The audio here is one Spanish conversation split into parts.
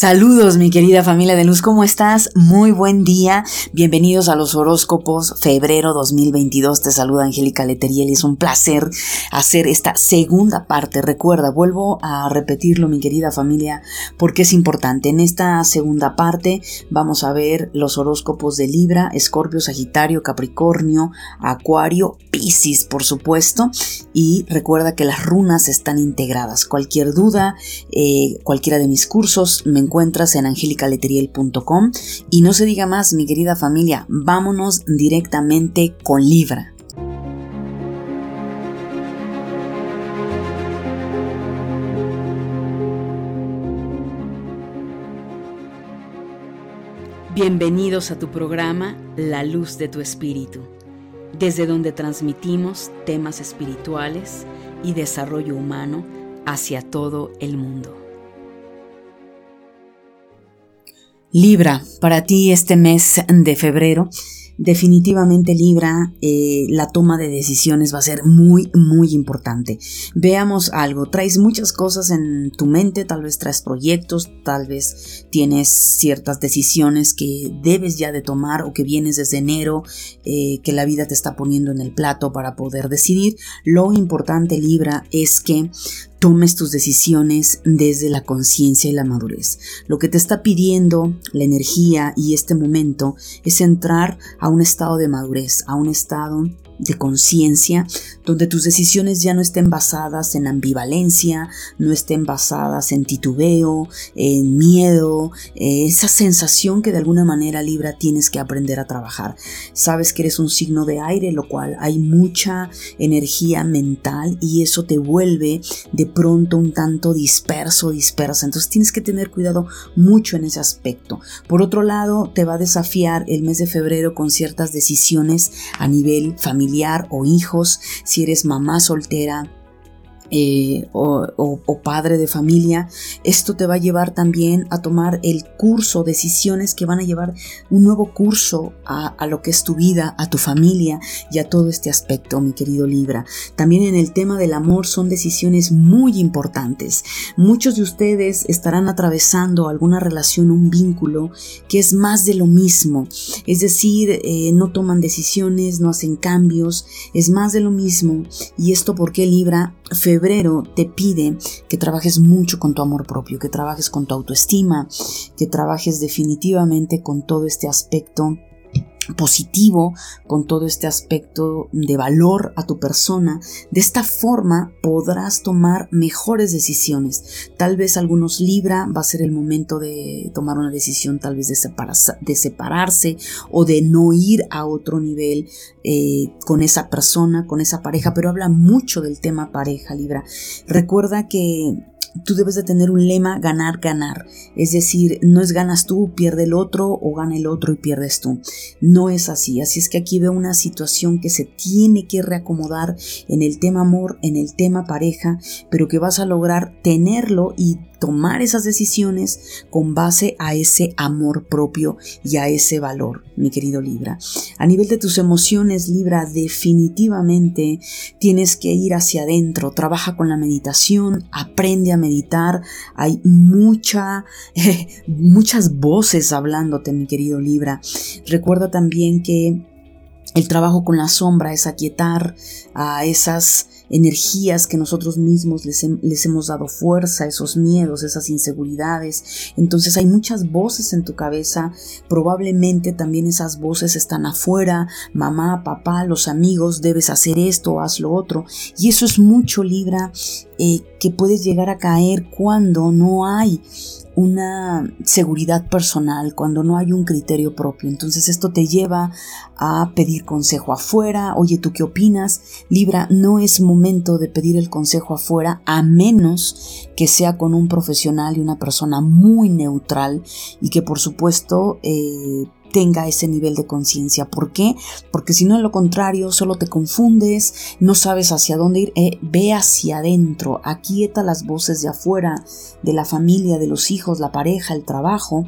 Saludos mi querida familia de luz, ¿cómo estás? Muy buen día, bienvenidos a los horóscopos febrero 2022, te saluda Angélica Leteriel es un placer hacer esta segunda parte, recuerda, vuelvo a repetirlo mi querida familia porque es importante, en esta segunda parte vamos a ver los horóscopos de Libra, Escorpio, Sagitario, Capricornio, Acuario, Piscis por supuesto. Y recuerda que las runas están integradas, cualquier duda, eh, cualquiera de mis cursos me encuentras en angelicaleteriel.com y no se diga más, mi querida familia, vámonos directamente con Libra. Bienvenidos a tu programa La Luz de tu Espíritu, desde donde transmitimos temas espirituales y desarrollo humano hacia todo el mundo. Libra, para ti este mes de febrero, definitivamente Libra, eh, la toma de decisiones va a ser muy, muy importante. Veamos algo, traes muchas cosas en tu mente, tal vez traes proyectos, tal vez tienes ciertas decisiones que debes ya de tomar o que vienes desde enero, eh, que la vida te está poniendo en el plato para poder decidir. Lo importante Libra es que tomes tus decisiones desde la conciencia y la madurez. Lo que te está pidiendo la energía y este momento es entrar a un estado de madurez, a un estado de conciencia, donde tus decisiones ya no estén basadas en ambivalencia, no estén basadas en titubeo, en miedo, eh, esa sensación que de alguna manera Libra tienes que aprender a trabajar. Sabes que eres un signo de aire, lo cual hay mucha energía mental y eso te vuelve de pronto un tanto disperso, dispersa. Entonces tienes que tener cuidado mucho en ese aspecto. Por otro lado, te va a desafiar el mes de febrero con ciertas decisiones a nivel familiar o hijos, si eres mamá soltera, eh, o, padre de familia, esto te va a llevar también a tomar el curso, decisiones que van a llevar un nuevo curso a, lo que es tu vida, a tu familia y a todo este aspecto, mi querido Libra. También en el tema del amor son decisiones muy importantes. Muchos de ustedes estarán atravesando alguna relación, un vínculo que es más de lo mismo. Es decir, eh, no toman decisiones, no hacen cambios, es más de lo mismo. ¿Y esto porque Libra? Febrero te pide que trabajes mucho con tu amor propio, que trabajes con tu autoestima, que trabajes definitivamente con todo este aspecto positivo con todo este aspecto de valor a tu persona. De esta forma podrás tomar mejores decisiones. Tal vez algunos Libra va a ser el momento de tomar una decisión tal vez de, de separarse o de no ir a otro nivel eh, con esa persona, con esa pareja, pero habla mucho del tema pareja Libra. Recuerda que tú debes de tener un lema ganar, ganar. Es decir, no es ganas tú, pierde el otro o gana el otro y pierdes tú. No es así. Así es que aquí veo una situación que se tiene que reacomodar en el tema amor, en el tema pareja, pero que vas a lograr tenerlo y tomar esas decisiones con base a ese amor propio y a ese valor, mi querido Libra. A nivel de tus emociones, Libra, definitivamente tienes que ir hacia adentro, trabaja con la meditación, aprende a meditar, hay mucha, muchas voces hablándote, mi querido Libra. Recuerda también que el trabajo con la sombra es aquietar a esas energías que nosotros mismos les, les, hemos dado fuerza, esos miedos, esas inseguridades. Entonces hay muchas voces en tu cabeza, probablemente también esas voces están afuera, mamá, papá, los amigos, debes hacer esto, haz lo otro. Y eso es mucho, Libra, eh, que puedes llegar a caer cuando no hay una seguridad personal, cuando no hay un criterio propio. Entonces esto te lleva a pedir consejo afuera. Oye, ¿tú qué opinas? Libra, no es momento de pedir el consejo afuera a menos que sea con un profesional y una persona muy neutral y que por supuesto eh, tenga ese nivel de conciencia. ¿Por qué? Porque si no, en lo contrario, solo te confundes, no sabes hacia dónde ir. Eh, ve hacia adentro, aquieta las voces de afuera, de la familia, de los hijos, la pareja, el trabajo,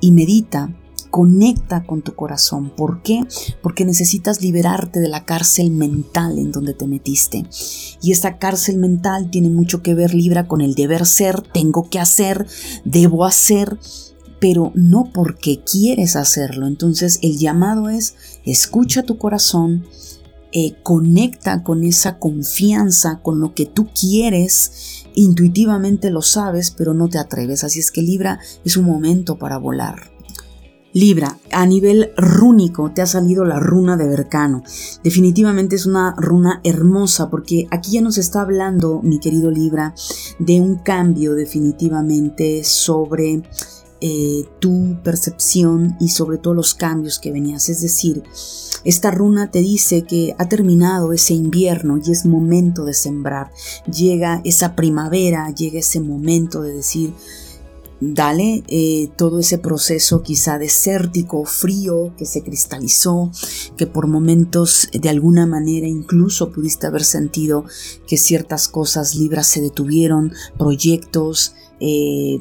y medita conecta con tu corazón. ¿Por qué? Porque necesitas liberarte de la cárcel mental en donde te metiste. Y esa cárcel mental tiene mucho que ver, Libra, con el deber ser, tengo que hacer, debo hacer pero no porque quieres hacerlo. Entonces el llamado es escucha tu corazón, eh, conecta con esa confianza, con lo que tú quieres, intuitivamente lo sabes, pero no te atreves. Así es que Libra es un momento para volar. Libra, a nivel rúnico te ha salido la runa de Bercano. Definitivamente es una runa hermosa porque aquí ya nos está hablando, mi querido Libra, de un cambio definitivamente sobre eh, tu percepción y sobre todo los cambios que venías. Es decir, esta runa te dice que ha terminado ese invierno y es momento de sembrar. Llega esa primavera, llega ese momento de decir, dale eh, todo ese proceso quizá desértico, frío, que se cristalizó, que por momentos de alguna manera incluso pudiste haber sentido que ciertas cosas libras se detuvieron, proyectos, eh,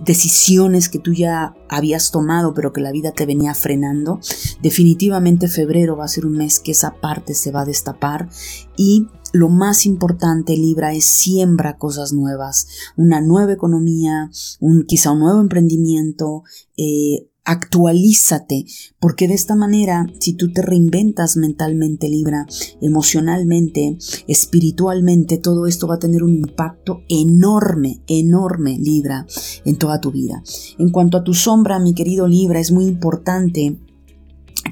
decisiones que tú ya habías tomado pero que la vida te venía frenando, definitivamente febrero va a ser un mes que esa parte se va a destapar. Y lo más importante, Libra, es siembra cosas nuevas, una nueva economía, un, quizá un nuevo emprendimiento, eh, actualízate, porque de esta manera, si tú te reinventas mentalmente, Libra, emocionalmente, espiritualmente, todo esto va a tener un impacto enorme, enorme, Libra, en toda tu vida. En cuanto a tu sombra, mi querido Libra, es muy importante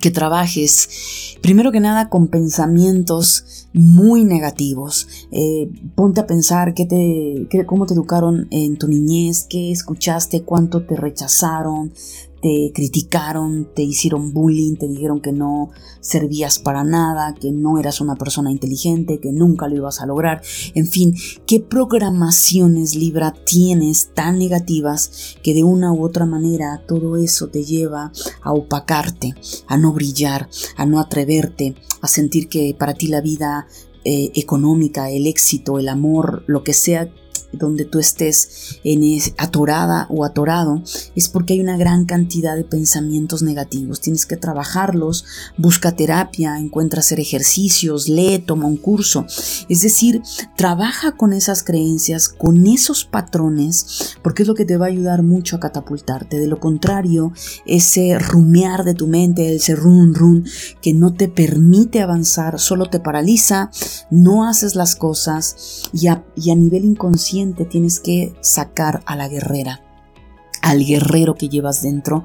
que trabajes, primero que nada, con pensamientos muy negativos. Eh, ponte a pensar qué te, cómo te educaron en tu niñez, qué escuchaste, cuánto te rechazaron, te criticaron, te hicieron bullying, te dijeron que no servías para nada, que no eras una persona inteligente, que nunca lo ibas a lograr. En fin, ¿qué programaciones Libra tienes tan negativas que de una u otra manera todo eso te lleva a opacarte, a no brillar, a no atreverte, a sentir que para ti la vida eh, económica, el éxito, el amor, lo que sea donde tú estés en atorada o atorado, es porque hay una gran cantidad de pensamientos negativos. Tienes que trabajarlos, busca terapia, encuentra hacer ejercicios, lee, toma un curso. Es decir, trabaja con esas creencias, con esos patrones, porque es lo que te va a ayudar mucho a catapultarte. De lo contrario, ese rumear de tu mente, ese run run que no te permite avanzar, solo te paraliza, no haces las cosas y a nivel inconsciente tienes que sacar a la guerrera, al guerrero que llevas dentro,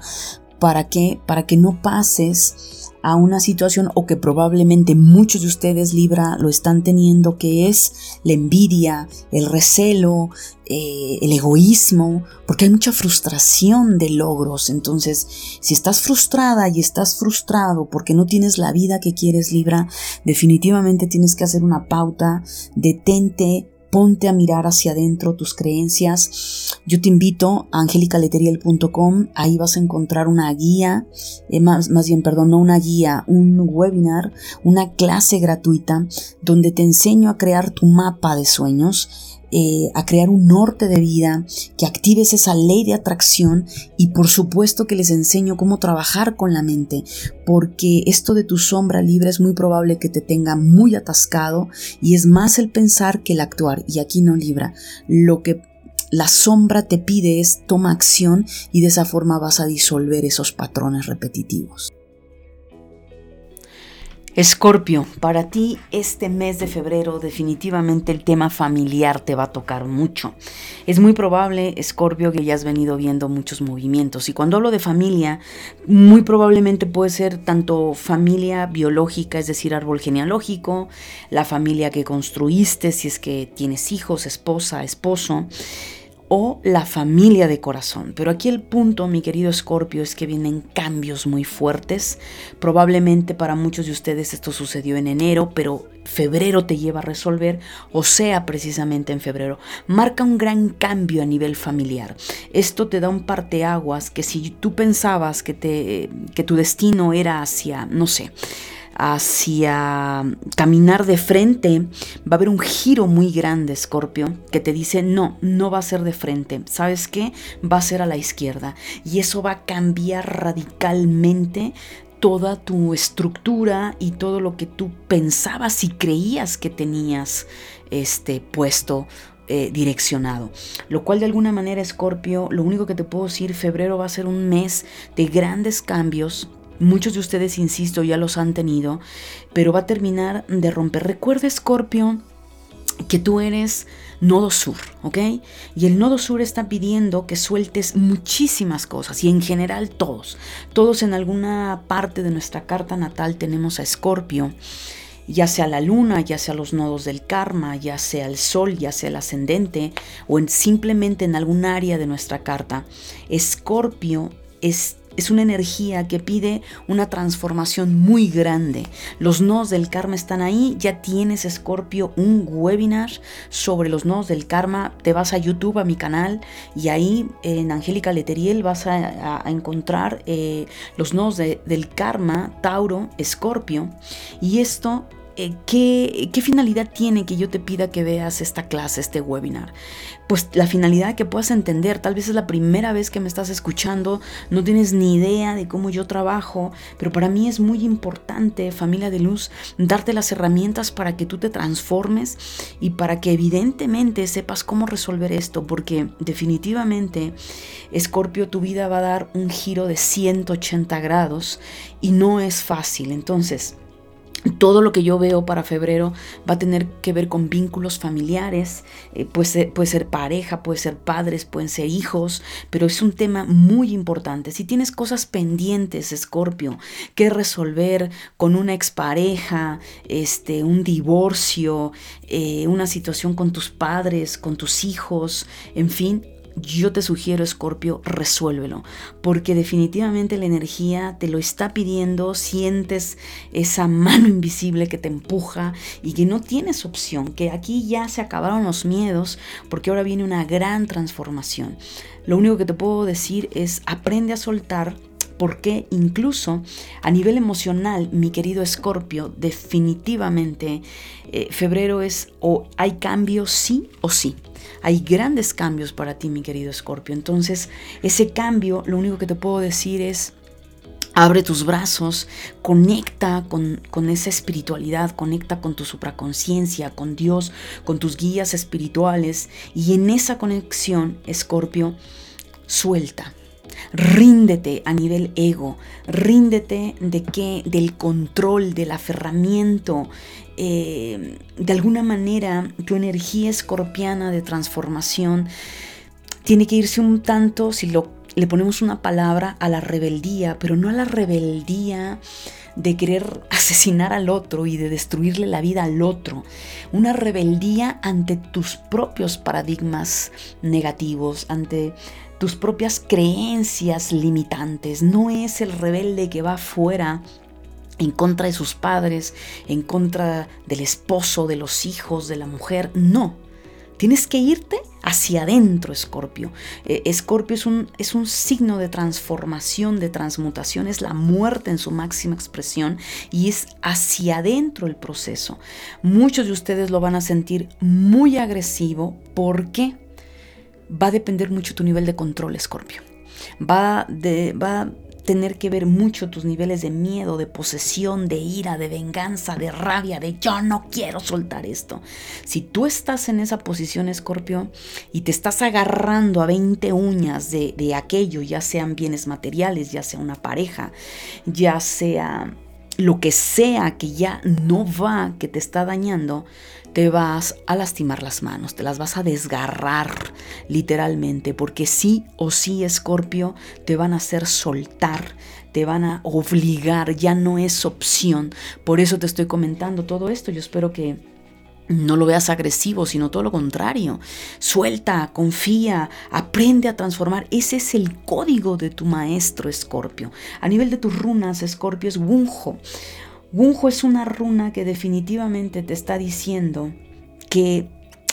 para que, para que no pases a una situación o que probablemente muchos de ustedes Libra lo están teniendo, que es la envidia, el recelo, eh, el egoísmo, porque hay mucha frustración de logros. Entonces, si estás frustrada y estás frustrado porque no tienes la vida que quieres Libra, definitivamente tienes que hacer una pauta, detente, ponte a mirar hacia adentro tus creencias. Yo te invito a angelicaleteriel.com, ahí vas a encontrar una guía, eh, más, más bien, perdón, no una guía, un webinar, una clase gratuita donde te enseño a crear tu mapa de sueños eh, a crear un norte de vida, que actives esa ley de atracción y por supuesto que les enseño cómo trabajar con la mente, porque esto de tu sombra libre es muy probable que te tenga muy atascado y es más el pensar que el actuar y aquí no libra. Lo que la sombra te pide es toma acción y de esa forma vas a disolver esos patrones repetitivos. Escorpio, para ti este mes de febrero definitivamente el tema familiar te va a tocar mucho. Es muy probable, Escorpio, que ya has venido viendo muchos movimientos. Y cuando hablo de familia, muy probablemente puede ser tanto familia biológica, es decir, árbol genealógico, la familia que construiste, si es que tienes hijos, esposa, esposo o la familia de corazón. Pero aquí el punto, mi querido Escorpio, es que vienen cambios muy fuertes. Probablemente para muchos de ustedes esto sucedió en enero, pero febrero te lleva a resolver, o sea, precisamente en febrero. Marca un gran cambio a nivel familiar. Esto te da un parteaguas que si tú pensabas que, te, que tu destino era hacia, no sé, hacia caminar de frente, va a haber un giro muy grande, Scorpio, que te dice, no, no va a ser de frente, ¿sabes qué? Va a ser a la izquierda. Y eso va a cambiar radicalmente toda tu estructura y todo lo que tú pensabas y creías que tenías este puesto eh, direccionado. Lo cual de alguna manera, Escorpio, lo único que te puedo decir, febrero va a ser un mes de grandes cambios. Muchos de ustedes, insisto, ya los han tenido, pero va a terminar de romper. Recuerda, Escorpio, que tú eres nodo sur, ¿ok? Y el nodo sur está pidiendo que sueltes muchísimas cosas y en general todos. Todos en alguna parte de nuestra carta natal tenemos a Escorpio ya sea la luna, ya sea los nodos del karma, ya sea el sol, ya sea el ascendente, o en, simplemente en algún área de nuestra carta, Escorpio es, es una energía que pide una transformación muy grande. Los nodos del karma están ahí, ya tienes Escorpio un webinar sobre los nodos del karma, te vas a YouTube, a mi canal, y ahí en Angélica Leteriel vas a, encontrar eh, los nodos del karma, Tauro, Escorpio, y esto eh, ¿qué, ¿qué, finalidad tiene que yo te pida que veas esta clase, este webinar? Pues la finalidad que puedas entender, tal vez es la primera vez que me estás escuchando, no tienes ni idea de cómo yo trabajo, pero para mí es muy importante, familia de luz, darte las herramientas para que tú te transformes y para que evidentemente sepas cómo resolver esto, porque definitivamente, Escorpio, tu vida va a dar un giro de 180 grados y no es fácil. Entonces, todo lo que yo veo para febrero va a tener que ver con vínculos familiares, eh, puede, ser, pareja, puede ser padres, pueden ser hijos, pero es un tema muy importante. Si tienes cosas pendientes, Escorpio, que resolver con una expareja, este, un divorcio, eh, una situación con tus padres, con tus hijos, en fin, yo te sugiero, Escorpio, resuélvelo, porque definitivamente la energía te lo está pidiendo, sientes esa mano invisible que te empuja y que no tienes opción, que aquí ya se acabaron los miedos, porque ahora viene una gran transformación. Lo único que te puedo decir es aprende a soltar porque incluso a nivel emocional, mi querido Escorpio, definitivamente eh, febrero es o hay cambio sí o sí. Hay grandes cambios para ti, mi querido Escorpio. Entonces, ese cambio, lo único que te puedo decir es, Abre tus brazos, conecta con, con, esa espiritualidad, conecta con tu supraconciencia, con Dios, con tus guías espirituales y en esa conexión, Escorpio, suelta, Ríndete a nivel ego, ríndete de qué, del control, del aferramiento. Eh, de alguna manera, tu energía escorpiana de transformación tiene que irse un tanto, si lo, le ponemos una palabra, a la rebeldía, pero no a la rebeldía de querer asesinar al otro y de destruirle la vida al otro. Una rebeldía ante tus propios paradigmas negativos, ante tus propias creencias limitantes. No es el rebelde que va afuera en contra de sus padres, en contra del esposo, de los hijos, de la mujer. No. Tienes que irte hacia adentro, Escorpio. Eh, Escorpio es un, es un signo de transformación, de transmutación, es la muerte en su máxima expresión y es hacia adentro el proceso. Muchos de ustedes lo van a sentir muy agresivo. ¿Por qué? va a depender mucho tu nivel de control, Escorpio. Va, de, va tener que ver mucho tus niveles de miedo, de posesión, de ira, de venganza, de rabia, de yo no quiero soltar esto. Si tú estás en esa posición, Escorpio, y te estás agarrando a 20 uñas de, de aquello, ya sean bienes materiales, ya sea una pareja, ya sea lo que sea que ya no va, que te está dañando, te vas a lastimar las manos, te las vas a desgarrar literalmente, porque sí o sí, Escorpio, te van a hacer soltar, te van a obligar, ya no es opción. Por eso te estoy comentando todo esto. Yo espero que no lo veas agresivo, sino todo lo contrario. Suelta, confía, aprende a transformar. Ese es el código de tu maestro, Escorpio. A nivel de tus runas, Escorpio es Wunjo. Wunjo es una runa que definitivamente te está diciendo que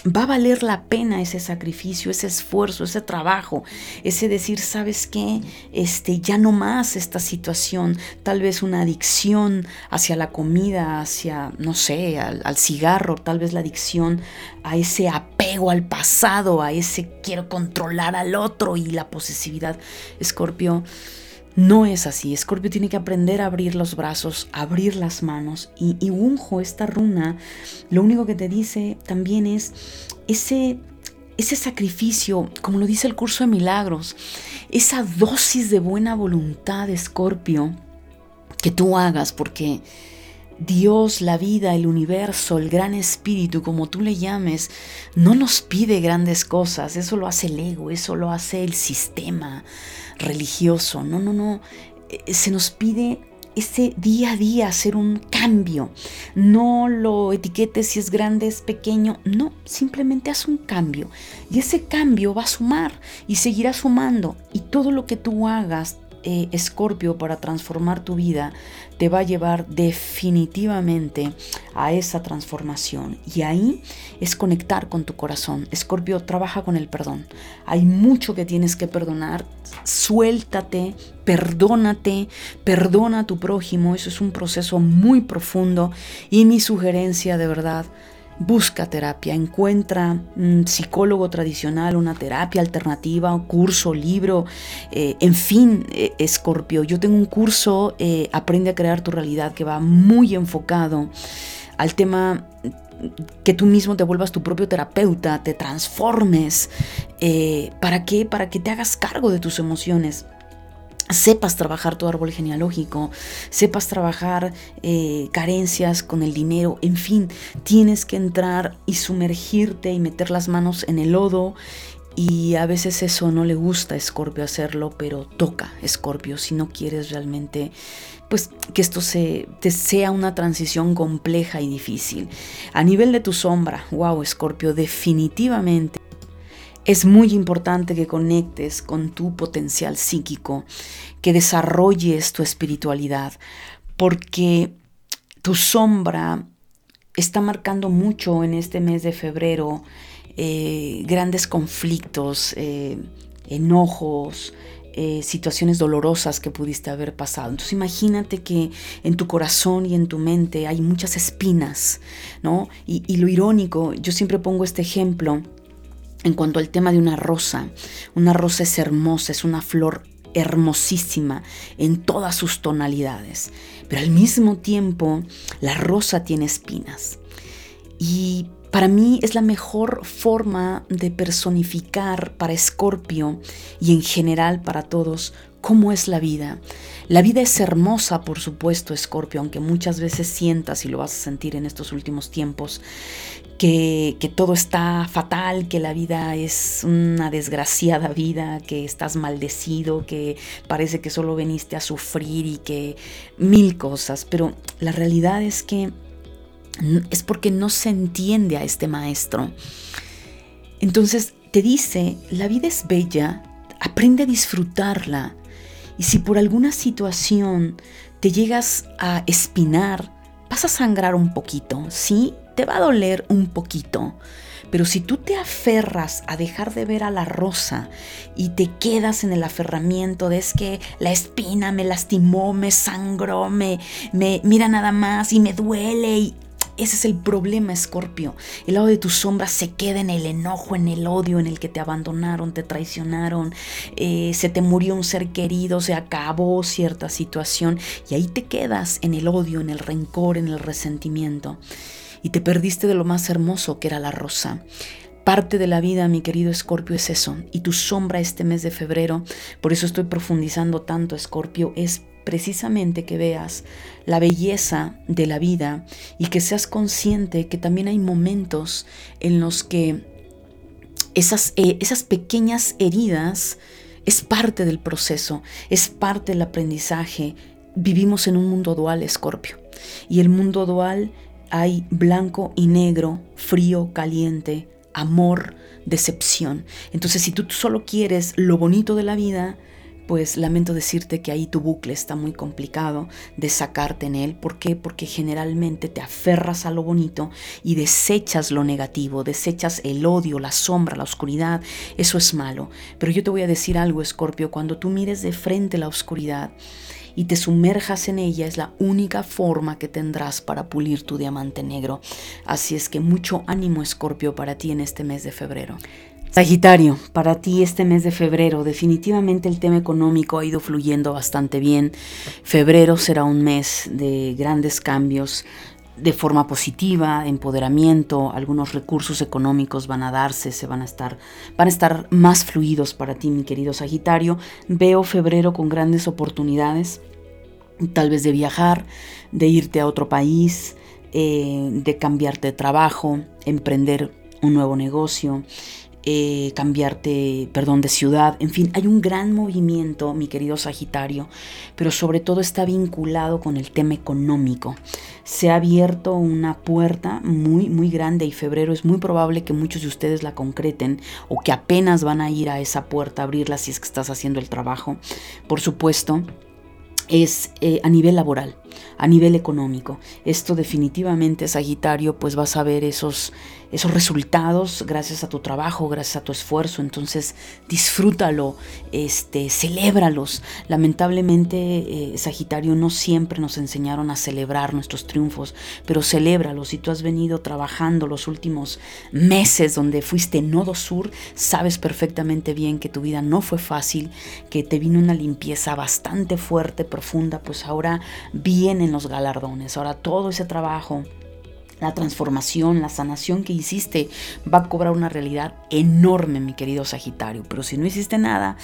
va a valer la pena ese sacrificio, ese esfuerzo, ese trabajo, ese decir, ¿sabes qué? Este, ya no más esta situación, tal vez una adicción hacia la comida, hacia, no sé, al, al cigarro, tal vez la adicción a ese apego al pasado, a ese quiero controlar al otro y la posesividad. Escorpio, no es así. Escorpio tiene que aprender a abrir los brazos, abrir las manos. Y, y Unjo, esta runa, lo único que te dice también es ese, ese sacrificio, como lo dice el curso de milagros, esa dosis de buena voluntad, Escorpio, que tú hagas, porque Dios, la vida, el universo, el gran espíritu, como tú le llames, no nos pide grandes cosas, eso lo hace el ego, eso lo hace el sistema religioso, no, no, no, eh, se nos pide ese día a día hacer un cambio. No lo etiquetes si es grande, es pequeño. No, simplemente haz un cambio. Y ese cambio va a sumar y seguirá sumando. Y todo lo que tú hagas Escorpio para transformar tu vida te va a llevar definitivamente a esa transformación. Y ahí es conectar con tu corazón. Escorpio trabaja con el perdón. Hay mucho que tienes que perdonar. Suéltate, perdónate, perdona a tu prójimo. Eso es un proceso muy profundo. Y mi sugerencia de verdad busca terapia, encuentra un psicólogo tradicional, una terapia alternativa, un curso, libro, eh, en fin, eh, Escorpio. Yo tengo un curso, eh, Aprende a crear tu realidad, que va muy enfocado al tema que tú mismo te vuelvas tu propio terapeuta, te transformes. ¿Para qué? Para que te hagas cargo de tus emociones sepas trabajar tu árbol genealógico, sepas trabajar eh, carencias con el dinero, en fin, tienes que entrar y sumergirte y meter las manos en el lodo. Y a veces eso no le gusta a Escorpio hacerlo, pero toca Escorpio si no quieres realmente pues que esto se, te sea una transición compleja y difícil. A nivel de tu sombra, wow, Escorpio, definitivamente es muy importante que conectes con tu potencial psíquico, que desarrolles tu espiritualidad, porque tu sombra está marcando mucho en este mes de febrero eh, grandes conflictos, eh, enojos, eh, situaciones dolorosas que pudiste haber pasado. Entonces imagínate que en tu corazón y en tu mente hay muchas espinas, ¿no? Y, y lo irónico, yo siempre pongo este ejemplo, en cuanto al tema de una rosa. Una rosa es hermosa, es una flor hermosísima en todas sus tonalidades, pero al mismo tiempo la rosa tiene espinas. Y para mí es la mejor forma de personificar para Escorpio y en general para todos cómo es la vida. La vida es hermosa, por supuesto, Escorpio, aunque muchas veces sientas y lo vas a sentir en estos últimos tiempos, que, todo está fatal, que la vida es una desgraciada vida, que estás maldecido, que parece que solo veniste a sufrir y que mil cosas. Pero la realidad es que es porque no se entiende a este maestro. Entonces te dice, la vida es bella, aprende a disfrutarla. Y si por alguna situación te llegas a espinar, vas a sangrar un poquito, ¿sí? Te va a doler un poquito. Pero si tú te aferras a dejar de ver a la rosa y te quedas en el aferramiento de es que la espina me lastimó, me sangró, me, mira nada más y me duele y ese es el problema, Escorpio. El lado de tu sombra se queda en el enojo, en el odio, en el que te abandonaron, te traicionaron, eh, se te murió un ser querido, se acabó cierta situación y ahí te quedas en el odio, en el rencor, en el resentimiento y te perdiste de lo más hermoso que era la rosa. Parte de la vida, mi querido Escorpio, es eso. Y tu sombra este mes de febrero, por eso estoy profundizando tanto, Escorpio, es precisamente que veas la belleza de la vida y que seas consciente que también hay momentos en los que esas, eh, esas pequeñas heridas es parte del proceso, es parte del aprendizaje. Vivimos en un mundo dual, Escorpio, y el mundo dual hay blanco y negro, frío, caliente, amor, decepción. Entonces, si tú solo quieres lo bonito de la vida, pues lamento decirte que ahí tu bucle está muy complicado de sacarte en él. ¿Por qué? Porque generalmente te aferras a lo bonito y desechas lo negativo, desechas el odio, la sombra, la oscuridad. Eso es malo. Pero yo te voy a decir algo, Escorpio, cuando tú mires de frente la oscuridad, y te sumerjas en ella es la única forma que tendrás para pulir tu diamante negro. Así es que mucho ánimo Escorpio para ti en este mes de febrero. Sagitario, para ti este mes de febrero definitivamente el tema económico ha ido fluyendo bastante bien. Febrero será un mes de grandes cambios de forma positiva, empoderamiento, algunos recursos económicos van a darse, se van a estar van a estar más fluidos para ti, mi querido Sagitario. Veo febrero con grandes oportunidades, tal vez de viajar, de irte a otro país, eh, de cambiarte de trabajo, emprender un nuevo negocio, eh, cambiarte, perdón, de ciudad. En fin, hay un gran movimiento, mi querido Sagitario, pero sobre todo está vinculado con el tema económico. Se ha abierto una puerta muy, muy grande y febrero es muy probable que muchos de ustedes la concreten o que apenas van a ir a esa puerta a abrirla si es que estás haciendo el trabajo. Por supuesto, es eh, a nivel laboral, a nivel económico. Esto definitivamente, Sagitario, pues vas a ver esos esos resultados gracias a tu trabajo, gracias a tu esfuerzo. Entonces disfrútalo, este, celébralos. Lamentablemente, eh, Sagitario, no siempre nos enseñaron a celebrar nuestros triunfos, pero celébralos. Si tú has venido trabajando los últimos meses donde fuiste nodo sur, sabes perfectamente bien que tu vida no fue fácil, que te vino una limpieza bastante fuerte, profunda, pues ahora vienen los galardones. Ahora todo ese trabajo la transformación, la sanación que hiciste va a cobrar una realidad enorme, mi querido Sagitario. Pero si no hiciste nada,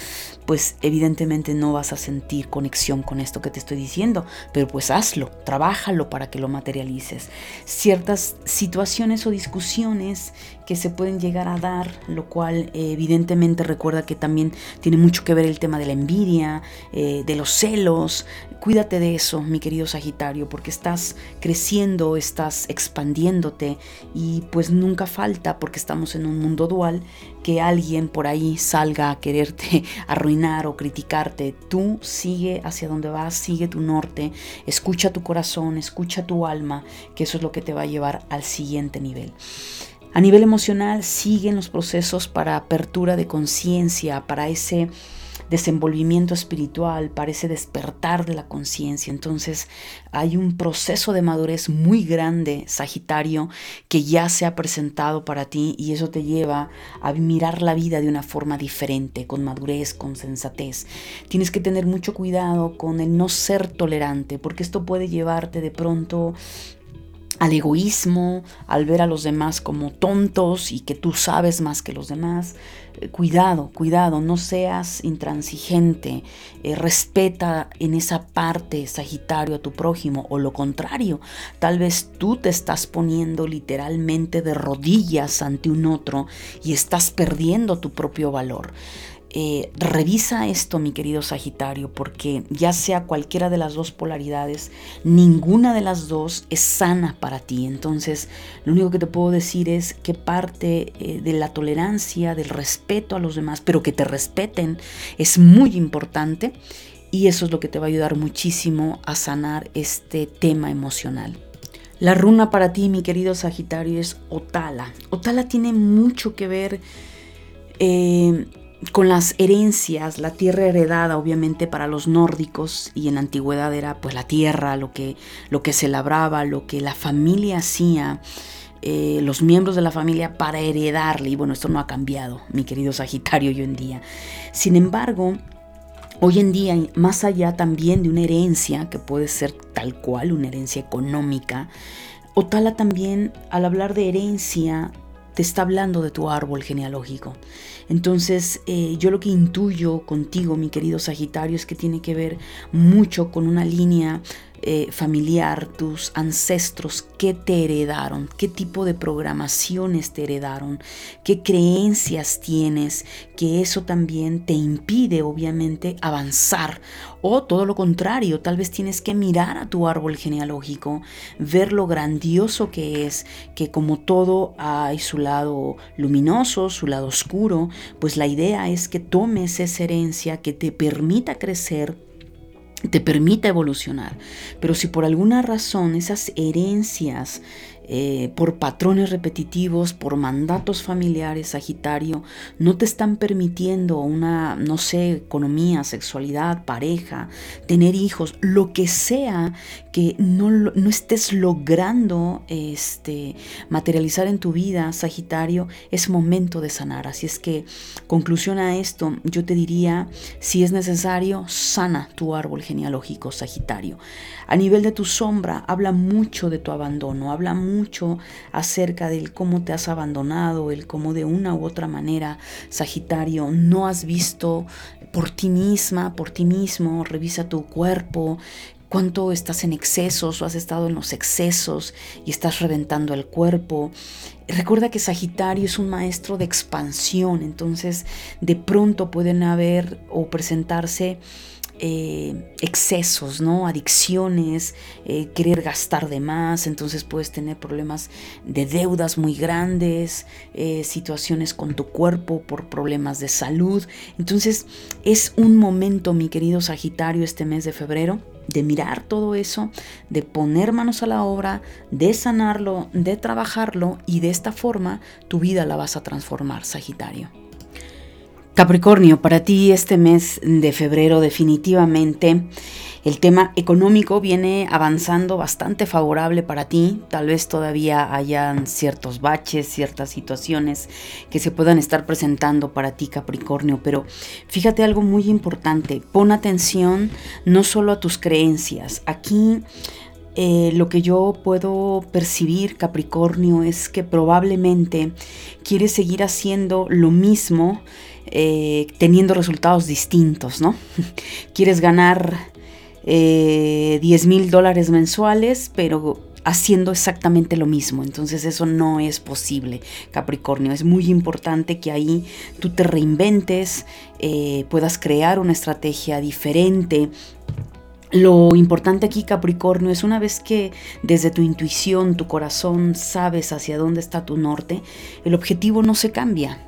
pues evidentemente no vas a sentir conexión con esto que te estoy diciendo. Pero pues hazlo, trabájalo para que lo materialices. Ciertas situaciones o discusiones que se pueden llegar a dar, lo cual eh, evidentemente recuerda que también tiene mucho que ver el tema de la envidia, eh, de los celos. Cuídate de eso, mi querido Sagitario, porque estás creciendo, estás expandiéndote y pues nunca falta, porque estamos en un mundo dual, que alguien por ahí salga a quererte arruinar o criticarte. Tú sigue hacia donde vas, sigue tu norte, escucha tu corazón, escucha tu alma, que eso es lo que te va a llevar al siguiente nivel. A nivel emocional siguen los procesos para apertura de conciencia, para ese desenvolvimiento espiritual, para ese despertar de la conciencia. Entonces hay un proceso de madurez muy grande, Sagitario, que ya se ha presentado para ti y eso te lleva a mirar la vida de una forma diferente, con madurez, con sensatez. Tienes que tener mucho cuidado con el no ser tolerante, porque esto puede llevarte de pronto al egoísmo, al ver a los demás como tontos y que tú sabes más que los demás. Eh, cuidado, cuidado, no seas intransigente, eh, respeta en esa parte Sagitario a tu prójimo o lo contrario, tal vez tú te estás poniendo literalmente de rodillas ante un otro y estás perdiendo tu propio valor. Eh, revisa esto, mi querido Sagitario, porque ya sea cualquiera de las dos polaridades, ninguna de las dos es sana para ti. Entonces, lo único que te puedo decir es que parte eh, de la tolerancia, del respeto a los demás, pero que te respeten, es muy importante. Y eso es lo que te va a ayudar muchísimo a sanar este tema emocional. La runa para ti, mi querido Sagitario, es Otala. Otala tiene mucho que ver eh, con las herencias, la tierra heredada obviamente para los nórdicos y en la antigüedad era pues la tierra, lo que, lo que se labraba, lo que la familia hacía, eh, los miembros de la familia para heredarle. Y bueno, esto no ha cambiado, mi querido Sagitario, hoy en día. Sin embargo, hoy en día, más allá también de una herencia, que puede ser tal cual, una herencia económica, Otala también, al hablar de herencia, te está hablando de tu árbol genealógico. Entonces, eh, yo lo que intuyo contigo, mi querido Sagitario, es que tiene que ver mucho con una línea eh, familiar, tus ancestros, qué te heredaron, qué tipo de programaciones te heredaron, qué creencias tienes, que eso también te impide obviamente avanzar. O todo lo contrario, tal vez tienes que mirar a tu árbol genealógico, ver lo grandioso que es, que como todo hay su lado luminoso, su lado oscuro, pues la idea es que tomes esa herencia que te permita crecer te permita evolucionar. Pero si por alguna razón esas herencias eh, por patrones repetitivos, por mandatos familiares, Sagitario, no te están permitiendo una, no sé, economía, sexualidad, pareja, tener hijos, lo que sea que no, no estés logrando este, materializar en tu vida, Sagitario, es momento de sanar. Así es que, conclusión a esto, yo te diría, si es necesario, sana tu árbol genealógico, Sagitario. A nivel de tu sombra, habla mucho de tu abandono, habla mucho acerca del cómo te has abandonado, el cómo de una u otra manera, Sagitario, no has visto por ti misma, por ti mismo, revisa tu cuerpo, cuánto estás en excesos o has estado en los excesos y estás reventando el cuerpo. Recuerda que Sagitario es un maestro de expansión, entonces de pronto pueden haber o presentarse eh, excesos, ¿no? Adicciones, eh, querer gastar de más, entonces puedes tener problemas de deudas muy grandes, eh, situaciones con tu cuerpo por problemas de salud. Entonces es un momento, mi querido Sagitario, este mes de febrero, de mirar todo eso, de poner manos a la obra, de sanarlo, de trabajarlo y de esta forma tu vida la vas a transformar, Sagitario. Capricornio, para ti este mes de febrero definitivamente el tema económico viene avanzando bastante favorable para ti. Tal vez todavía hayan ciertos baches, ciertas situaciones que se puedan estar presentando para ti Capricornio, pero fíjate algo muy importante. Pon atención no solo a tus creencias. Aquí eh, lo que yo puedo percibir, Capricornio, es que probablemente quieres seguir haciendo lo mismo eh, teniendo resultados distintos, ¿no? Quieres ganar 10 eh, mil dólares mensuales, pero haciendo exactamente lo mismo. Entonces eso no es posible, Capricornio. Es muy importante que ahí tú te reinventes, eh, puedas crear una estrategia diferente. Lo importante aquí, Capricornio, es una vez que desde tu intuición, tu corazón, sabes hacia dónde está tu norte, el objetivo no se cambia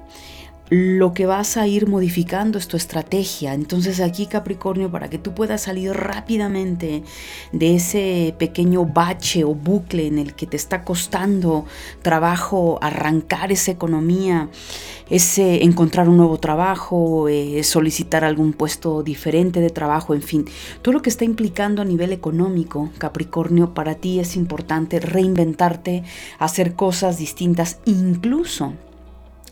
lo que vas a ir modificando es tu estrategia. Entonces aquí Capricornio, para que tú puedas salir rápidamente de ese pequeño bache o bucle en el que te está costando trabajo arrancar esa economía, ese encontrar un nuevo trabajo, eh, solicitar algún puesto diferente de trabajo, en fin, todo lo que está implicando a nivel económico, Capricornio, para ti es importante reinventarte, hacer cosas distintas, incluso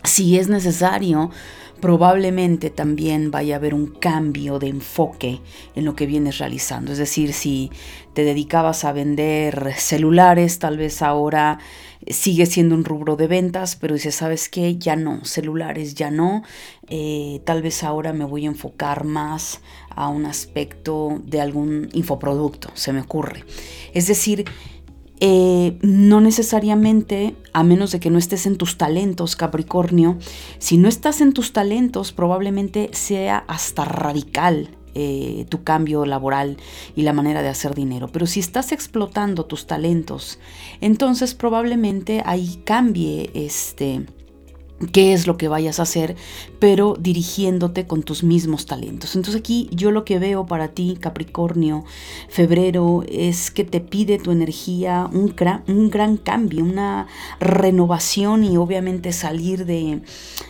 si es necesario, probablemente también vaya a haber un cambio de enfoque en lo que vienes realizando. Es decir, si te dedicabas a vender celulares, tal vez ahora sigue siendo un rubro de ventas, pero dices, ¿sabes qué? Ya no, celulares ya no. Eh, tal vez ahora me voy a enfocar más a un aspecto de algún infoproducto, se me ocurre. Es decir, eh, no necesariamente, a menos de que no estés en tus talentos, Capricornio, si no estás en tus talentos, probablemente sea hasta radical eh, tu cambio laboral y la manera de hacer dinero. Pero si estás explotando tus talentos, entonces probablemente ahí cambie este qué es lo que vayas a hacer, pero dirigiéndote con tus mismos talentos. Entonces aquí yo lo que veo para ti, Capricornio, febrero, es que te pide tu energía un gran, un gran cambio, una renovación y obviamente salir de,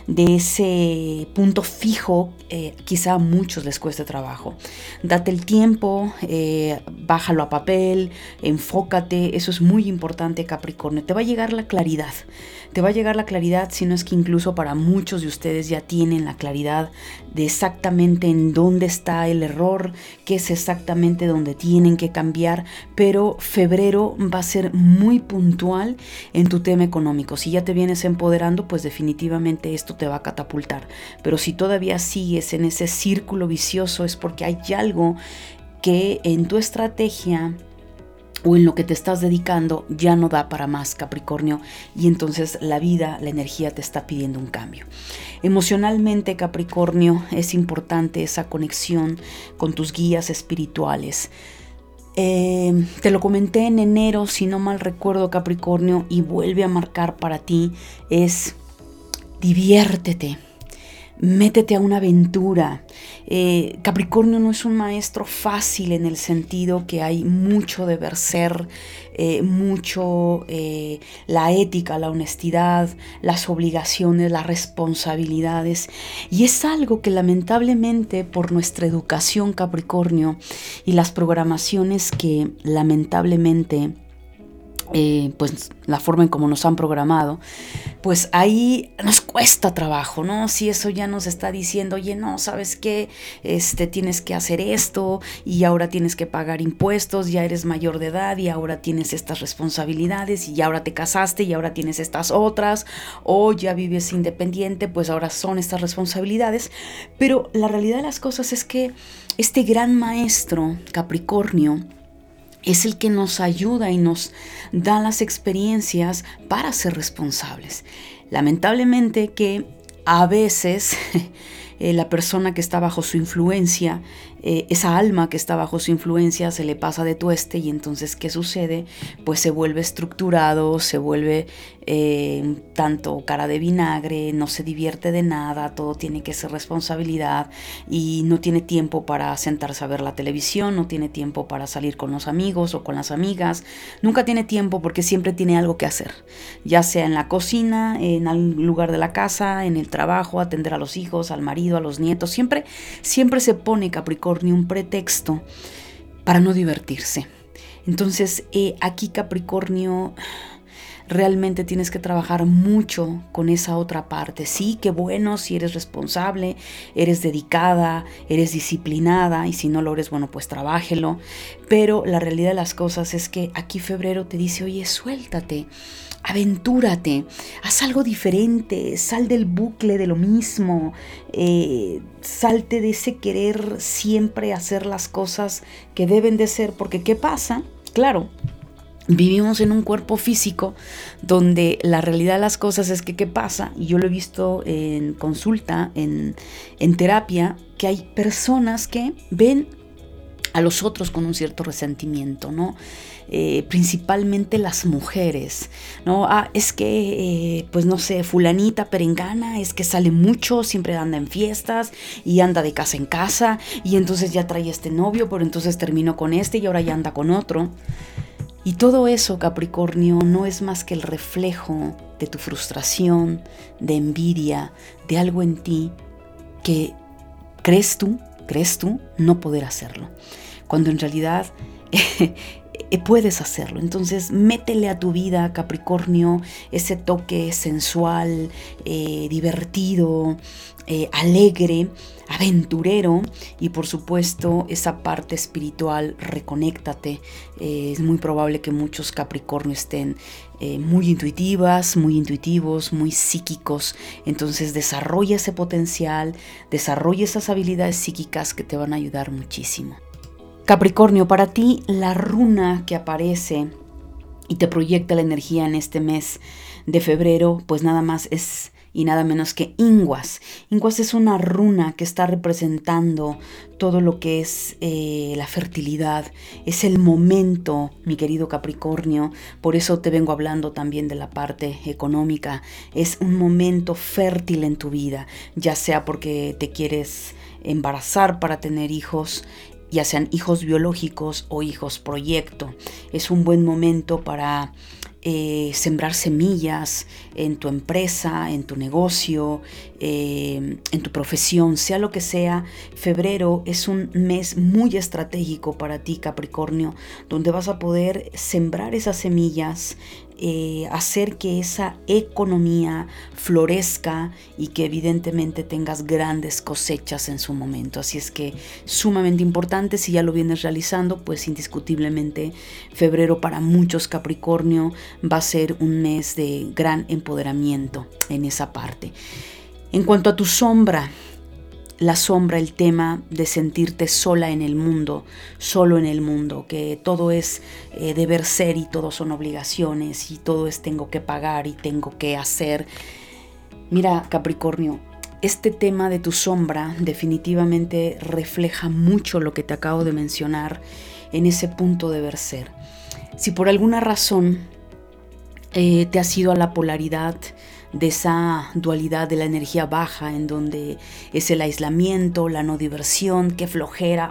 de ese punto fijo, eh, quizá a muchos les cueste trabajo. Date el tiempo, eh, bájalo a papel, enfócate, eso es muy importante, Capricornio. Te va a llegar la claridad, te va a llegar la claridad si no es que incluso para muchos de ustedes ya tienen la claridad de exactamente en dónde está el error, qué es exactamente donde tienen que cambiar, pero febrero va a ser muy puntual en tu tema económico. Si ya te vienes empoderando, pues definitivamente esto te va a catapultar. Pero si todavía sigues en ese círculo vicioso es porque hay algo que en tu estrategia o en lo que te estás dedicando ya no da para más Capricornio y entonces la vida, la energía te está pidiendo un cambio. Emocionalmente Capricornio es importante esa conexión con tus guías espirituales. Eh, te lo comenté en enero, si no mal recuerdo Capricornio, y vuelve a marcar para ti es diviértete métete a una aventura. Eh, Capricornio no es un maestro fácil en el sentido que hay mucho deber ser, eh, mucho eh, la ética, la honestidad, las obligaciones, las responsabilidades. Y es algo que lamentablemente por nuestra educación Capricornio y las programaciones que lamentablemente eh, pues la forma en cómo nos han programado, pues ahí nos cuesta trabajo, ¿no? Si eso ya nos está diciendo, oye, no, ¿sabes qué? Este, tienes que hacer esto y ahora tienes que pagar impuestos, ya eres mayor de edad y ahora tienes estas responsabilidades y ahora te casaste y ahora tienes estas otras, o ya vives independiente, pues ahora son estas responsabilidades. Pero la realidad de las cosas es que este gran maestro, Capricornio, es el que nos ayuda y nos da las experiencias para ser responsables. Lamentablemente que a veces eh, la persona que está bajo su influencia eh, esa alma que está bajo su influencia se le pasa de tueste y entonces ¿qué sucede? Pues se vuelve estructurado, se vuelve eh, tanto cara de vinagre, no se divierte de nada, todo tiene que ser responsabilidad y no tiene tiempo para sentarse a ver la televisión, no tiene tiempo para salir con los amigos o con las amigas, nunca tiene tiempo porque siempre tiene algo que hacer, ya sea en la cocina, en algún lugar de la casa, en el trabajo, atender a los hijos, al marido, a los nietos, siempre, siempre se pone Capricornio ni un pretexto para no divertirse. Entonces, eh, aquí Capricornio realmente tienes que trabajar mucho con esa otra parte. Sí, qué bueno si eres responsable, eres dedicada, eres disciplinada y si no lo eres, bueno, pues trabájelo. Pero la realidad de las cosas es que aquí febrero te dice, oye, suéltate aventúrate, haz algo diferente, sal del bucle de lo mismo, eh, salte de ese querer siempre hacer las cosas que deben de ser, porque ¿qué pasa? Claro, Vivimos en un cuerpo físico donde la realidad de las cosas es que qué pasa, y yo lo he visto en consulta, en, en terapia, que hay personas que ven a los otros con un cierto resentimiento, ¿no? Eh, principalmente las mujeres, ¿no? Ah, es que, eh, pues no sé, fulanita perengana, es que sale mucho, siempre anda en fiestas y anda de casa en casa y entonces ya trae este novio, pero entonces terminó con este y ahora ya anda con otro. Y todo eso, Capricornio, no es más que el reflejo de tu frustración, de envidia, de algo en ti que crees tú, crees tú no poder hacerlo. Cuando en realidad Eh, puedes hacerlo. Entonces, métele a tu vida, Capricornio, ese toque sensual, eh, divertido, eh, alegre, aventurero y por supuesto esa parte espiritual, reconéctate. es muy probable que muchos Capricornio estén muy intuitivas, muy intuitivos, muy psíquicos. Entonces desarrolla ese potencial, desarrolla esas habilidades psíquicas que te van a ayudar muchísimo. Capricornio, para ti la runa que aparece y te proyecta la energía en este mes de febrero, pues nada más es y nada menos que Inguas. Inguas es una runa que está representando todo lo que es eh, la fertilidad, es el momento, mi querido Capricornio, por eso te vengo hablando también de la parte económica, es un momento fértil en tu vida, ya sea porque te quieres embarazar para tener hijos, ya sean hijos biológicos o hijos proyecto. Es un buen momento para eh, sembrar semillas en tu empresa, en tu negocio, eh, en tu profesión, sea lo que sea. Febrero es un mes muy estratégico para ti, Capricornio, donde vas a poder sembrar esas semillas, eh, hacer que esa economía florezca y que evidentemente tengas grandes cosechas en su momento. Así es que sumamente importante, si ya lo vienes realizando, pues indiscutiblemente febrero para muchos Capricornio va a ser un mes de gran empoderamiento en esa parte. En cuanto a tu sombra, la sombra el tema de sentirte sola en el mundo, solo en el mundo, que todo es eh, deber ser y todo son obligaciones y todo es tengo que pagar y tengo que hacer. Mira, Capricornio, este tema de tu sombra definitivamente refleja mucho lo que te acabo de mencionar en ese punto de ver ser. Si por alguna razón eh, te has ido a la polaridad de esa dualidad de la energía baja en donde es el aislamiento, la no diversión, qué flojera,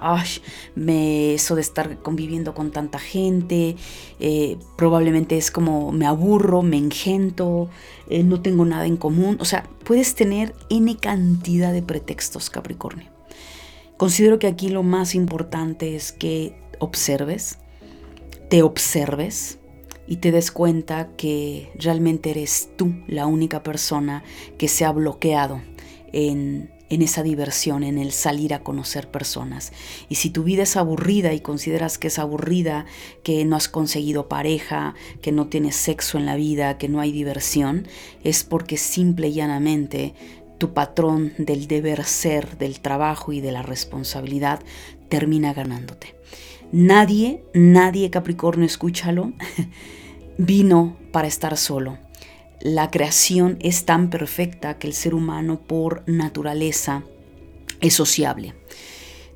me, eso de estar conviviendo con tanta gente, eh, probablemente es como me aburro, me engento, eh, no tengo nada en común, o sea, puedes tener n cantidad de pretextos, Capricornio. Considero que aquí lo más importante es que observes, te observes, y te des cuenta que realmente eres tú la única persona que se ha bloqueado en, en esa diversión, en el salir a conocer personas. Y si tu vida es aburrida y consideras que es aburrida, que no has conseguido pareja, que no tienes sexo en la vida, que no hay diversión, es porque simple y llanamente tu patrón del deber ser, del trabajo y de la responsabilidad termina ganándote. Nadie, nadie Capricornio, escúchalo, vino para estar solo. La creación es tan perfecta que el ser humano por naturaleza es sociable.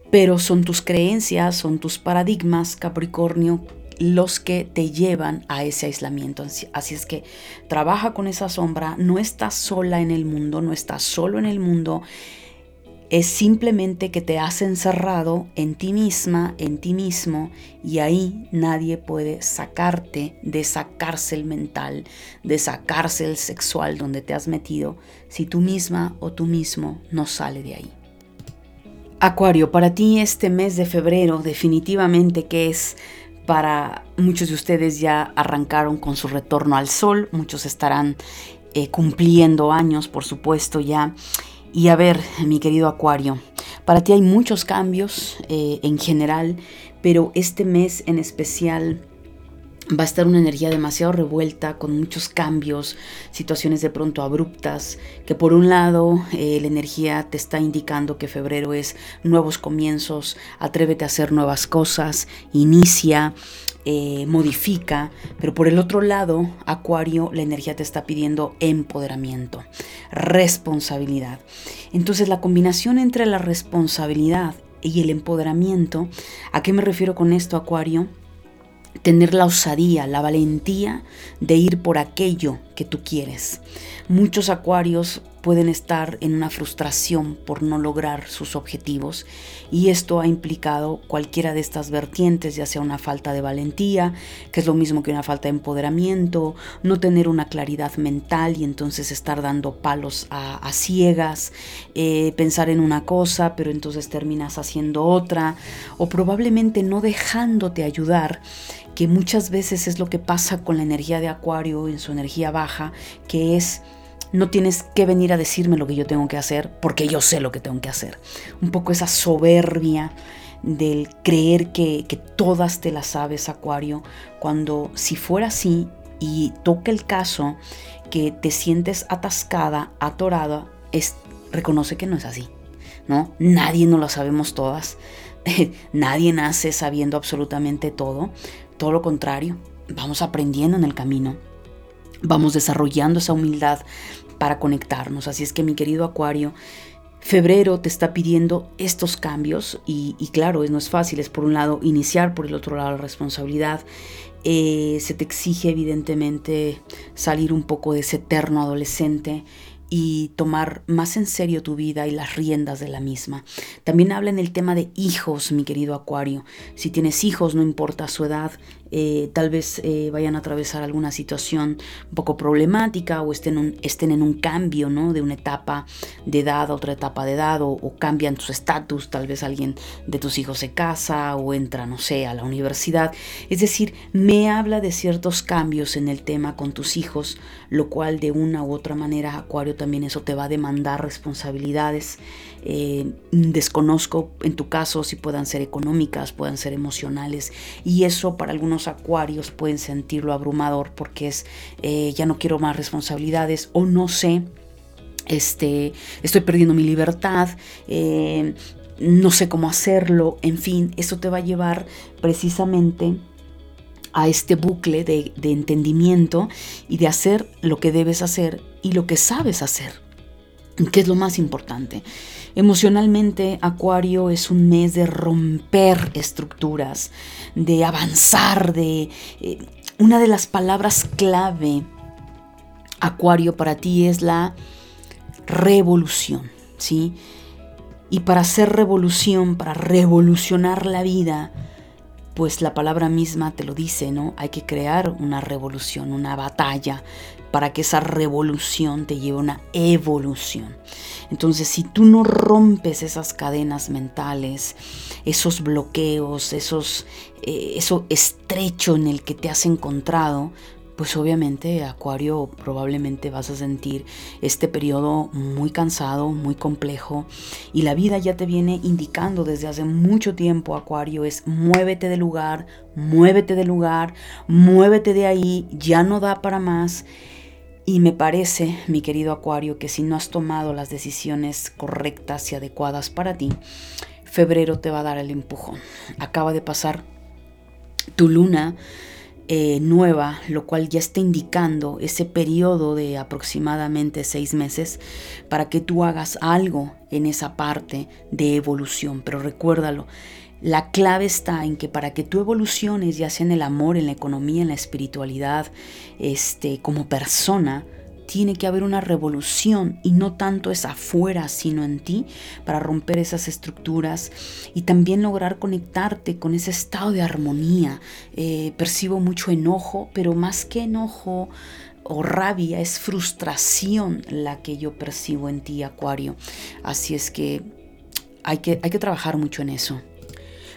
Pero son tus creencias, son tus paradigmas, Capricornio, los que te llevan a ese aislamiento. Así es que trabaja con esa sombra, no estás sola en el mundo, no estás solo en el mundo es simplemente que te has encerrado en ti misma, en ti mismo, y ahí nadie puede sacarte de esa cárcel mental, de esa cárcel sexual donde te has metido, si tú misma o tú mismo no sale de ahí. Acuario, para ti este mes de febrero definitivamente que es para muchos de ustedes ya arrancaron con su retorno al sol, muchos estarán eh, cumpliendo años, por supuesto, ya y a ver, mi querido Acuario, para ti hay muchos cambios eh, en general, pero este mes en especial va a estar una energía demasiado revuelta, con muchos cambios, situaciones de pronto abruptas, que por un lado eh, la energía te está indicando que febrero es nuevos comienzos, atrévete a hacer nuevas cosas, inicia, eh, modifica, pero por el otro lado, Acuario, la energía te está pidiendo empoderamiento, responsabilidad. Entonces la combinación entre la responsabilidad y el empoderamiento, ¿a qué me refiero con esto, Acuario? Tener la osadía, la valentía de ir por aquello que tú quieres. Muchos acuarios pueden estar en una frustración por no lograr sus objetivos y esto ha implicado cualquiera de estas vertientes, ya sea una falta de valentía, que es lo mismo que una falta de empoderamiento, no tener una claridad mental y entonces estar dando palos a, ciegas, eh, pensar en una cosa pero entonces terminas haciendo otra o probablemente no dejándote ayudar que muchas veces es lo que pasa con la energía de Acuario en su energía baja, que es no tienes que venir a decirme lo que yo tengo que hacer porque yo sé lo que tengo que hacer. Un poco esa soberbia del creer que, todas te las sabes, Acuario, cuando si fuera así y toca el caso que te sientes atascada, atorada, es, reconoce que no es así. ¿no? Nadie no lo sabemos todas. Nadie nace sabiendo absolutamente todo. Todo lo contrario, vamos aprendiendo en el camino. Vamos desarrollando esa humildad para conectarnos. Así es que mi querido Acuario, febrero te está pidiendo estos cambios y, claro, no es fácil, es por un lado iniciar, por el otro lado la responsabilidad. Eh, se te exige evidentemente salir un poco de ese eterno adolescente y tomar más en serio tu vida y las riendas de la misma. También habla en el tema de hijos, mi querido Acuario. Si tienes hijos, no importa su edad, eh, tal vez eh, vayan a atravesar alguna situación un poco problemática o estén, estén en un cambio ¿no? de una etapa de edad a otra etapa de edad o, cambian tus estatus, tal vez alguien de tus hijos se casa o entra, no sé, a la universidad. Es decir, me habla de ciertos cambios en el tema con tus hijos, lo cual de una u otra manera, Acuario, también eso te va a demandar responsabilidades. Eh, desconozco en tu caso si puedan ser económicas, puedan ser emocionales y eso para algunos acuarios pueden sentirlo abrumador porque es eh, ya no quiero más responsabilidades o no sé este, estoy perdiendo mi libertad, eh, no sé cómo hacerlo, en fin, eso te va a llevar precisamente a este bucle de, de entendimiento y de hacer lo que debes hacer y lo que sabes hacer, que es lo más importante. Emocionalmente, Acuario es un mes de romper estructuras, de avanzar, de... Eh, una de las palabras clave, Acuario, para ti es la revolución, ¿sí? Y para hacer revolución, para revolucionar la vida, pues la palabra misma te lo dice, ¿no? Hay que crear una revolución, una batalla, para que esa revolución te lleve a una evolución. Entonces, si tú no rompes esas cadenas mentales, esos bloqueos, esos, eh, eso estrecho en el que te has encontrado, pues obviamente Acuario probablemente vas a sentir este periodo muy cansado, muy complejo y la vida ya te viene indicando desde hace mucho tiempo Acuario es muévete de lugar, muévete de lugar, muévete de ahí, ya no da para más y me parece, mi querido Acuario, que si no has tomado las decisiones correctas y adecuadas para ti, febrero te va a dar el empujón. Acaba de pasar tu luna eh, nueva, lo cual ya está indicando ese periodo de aproximadamente seis meses para que tú hagas algo en esa parte de evolución. Pero recuérdalo, la clave está en que para que tú evoluciones, ya sea en el amor, en la economía, en la espiritualidad, este, como persona, tiene que haber una revolución y no tanto es afuera, sino en ti, para romper esas estructuras y también lograr conectarte con ese estado de armonía. Eh, percibo mucho enojo, pero más que enojo, o rabia, es frustración la que yo percibo en ti, Acuario. Así es que hay que, hay que trabajar mucho en eso.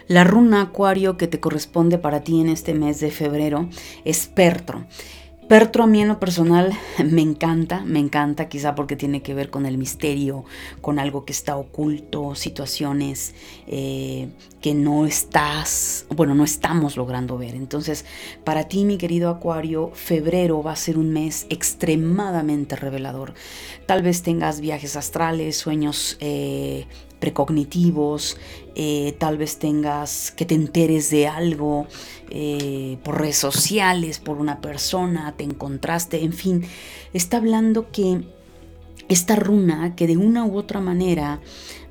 La runa acuario que te corresponde para ti en este mes de febrero es Pertro. Pertro a mí en lo personal me encanta, me encanta quizá porque tiene que ver con el misterio, con algo que está oculto, situaciones eh, que no estás, bueno, no estamos logrando ver. Entonces, para ti, mi querido Acuario, febrero va a ser un mes extremadamente revelador. Tal vez tengas viajes astrales, sueños eh, precognitivos, eh, tal vez tengas que te enteres de algo eh, por redes sociales, por una persona, te encontraste, en fin, está hablando que esta runa que de una u otra manera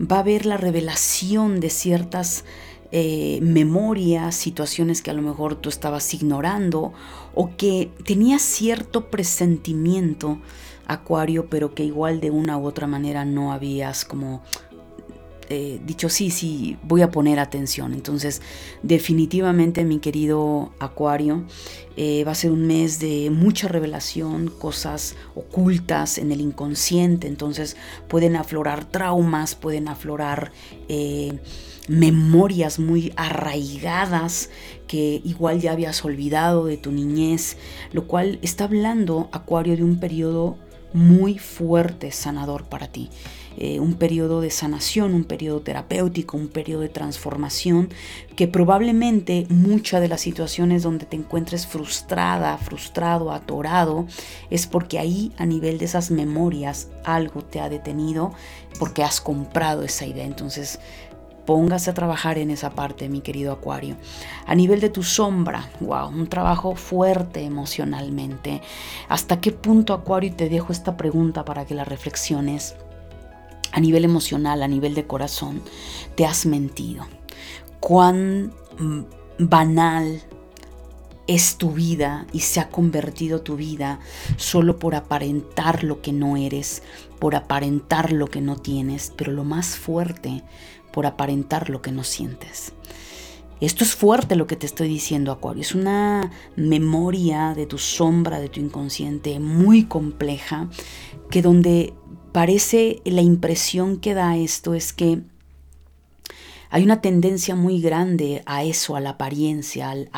va a ver la revelación de ciertas eh, memorias, situaciones que a lo mejor tú estabas ignorando o que tenías cierto presentimiento, Acuario, pero que igual de una u otra manera no habías como eh, dicho, sí, sí, voy a poner atención. Entonces, definitivamente, mi querido Acuario, eh, va a ser un mes de mucha revelación, cosas ocultas en el inconsciente. Entonces, pueden aflorar traumas, pueden aflorar... Eh, memorias muy arraigadas que igual ya habías olvidado de tu niñez, lo cual está hablando, Acuario, de un periodo muy fuerte, sanador para ti. Eh, un periodo de sanación, un periodo terapéutico, un periodo de transformación, que probablemente muchas de las situaciones donde te encuentres frustrada, frustrado, atorado, es porque ahí a nivel de esas memorias algo te ha detenido porque has comprado esa idea. Entonces, póngase a trabajar en esa parte, mi querido Acuario. A nivel de tu sombra, wow, un trabajo fuerte emocionalmente. ¿Hasta qué punto, Acuario? te dejo esta pregunta para que la reflexiones a nivel emocional, a nivel de corazón, te has mentido. Cuán banal es tu vida y se ha convertido tu vida solo por aparentar lo que no eres, por aparentar lo que no tienes, pero lo más fuerte, por aparentar lo que no sientes. Esto es fuerte lo que te estoy diciendo, Acuario. Es una memoria de tu sombra, de tu inconsciente muy compleja, que donde parece la impresión que da esto es que hay una tendencia muy grande a eso, a la apariencia, al,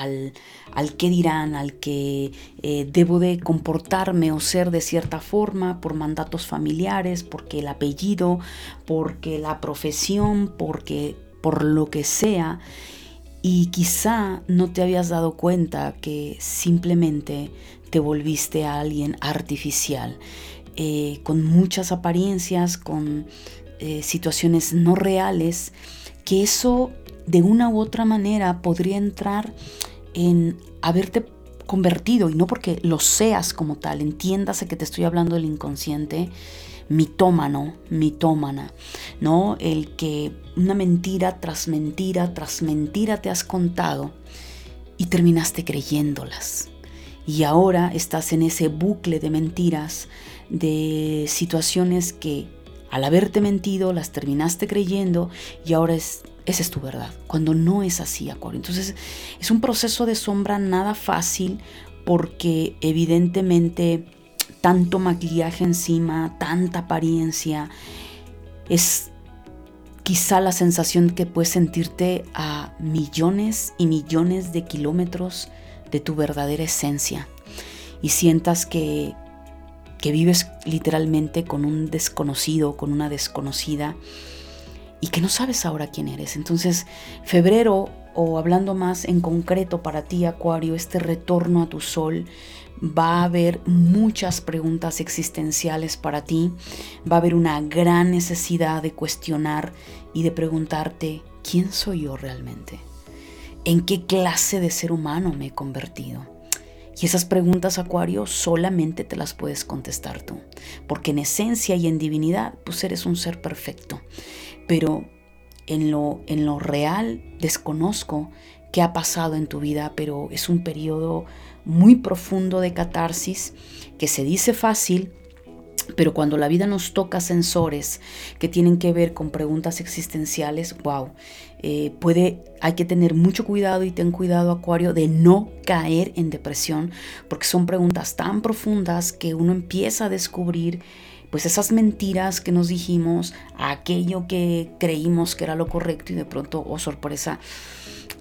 al, qué dirán, al que eh, debo de comportarme o ser de cierta forma por mandatos familiares, porque el apellido, porque la profesión, porque por lo que sea. Y quizá no te habías dado cuenta que simplemente te volviste a alguien artificial eh, con muchas apariencias, con eh, situaciones no reales, que eso de una u otra manera podría entrar en haberte convertido, y no porque lo seas como tal, entiéndase que te estoy hablando del inconsciente, mitómano, mitómana, ¿no? El que una mentira tras mentira tras mentira te has contado y terminaste creyéndolas. Y ahora estás en ese bucle de mentiras, de situaciones que al haberte mentido las terminaste creyendo y ahora es, esa es tu verdad, cuando no es así, Acuario. Entonces es un proceso de sombra nada fácil porque evidentemente tanto maquillaje encima, tanta apariencia, es quizá la sensación que puedes sentirte a millones y millones de kilómetros de tu verdadera esencia y sientas que, que vives literalmente con un desconocido, con una desconocida y que no sabes ahora quién eres. Entonces, febrero, o hablando más en concreto para ti, Acuario, este retorno a tu sol, va a haber muchas preguntas existenciales para ti, va a haber una gran necesidad de cuestionar y de preguntarte, ¿quién soy yo realmente? ¿En qué clase de ser humano me he convertido? Y esas preguntas, Acuario, solamente te las puedes contestar tú, porque en esencia y en divinidad, pues eres un ser perfecto. Pero en lo, en lo real desconozco qué ha pasado en tu vida, pero es un periodo muy profundo de catarsis que se dice fácil, pero cuando la vida nos toca sensores que tienen que ver con preguntas existenciales, wow, eh, puede, hay que tener mucho cuidado y ten cuidado, Acuario, de no caer en depresión, porque son preguntas tan profundas que uno empieza a descubrir pues esas mentiras que nos dijimos, aquello que creímos que era lo correcto y de pronto, oh sorpresa,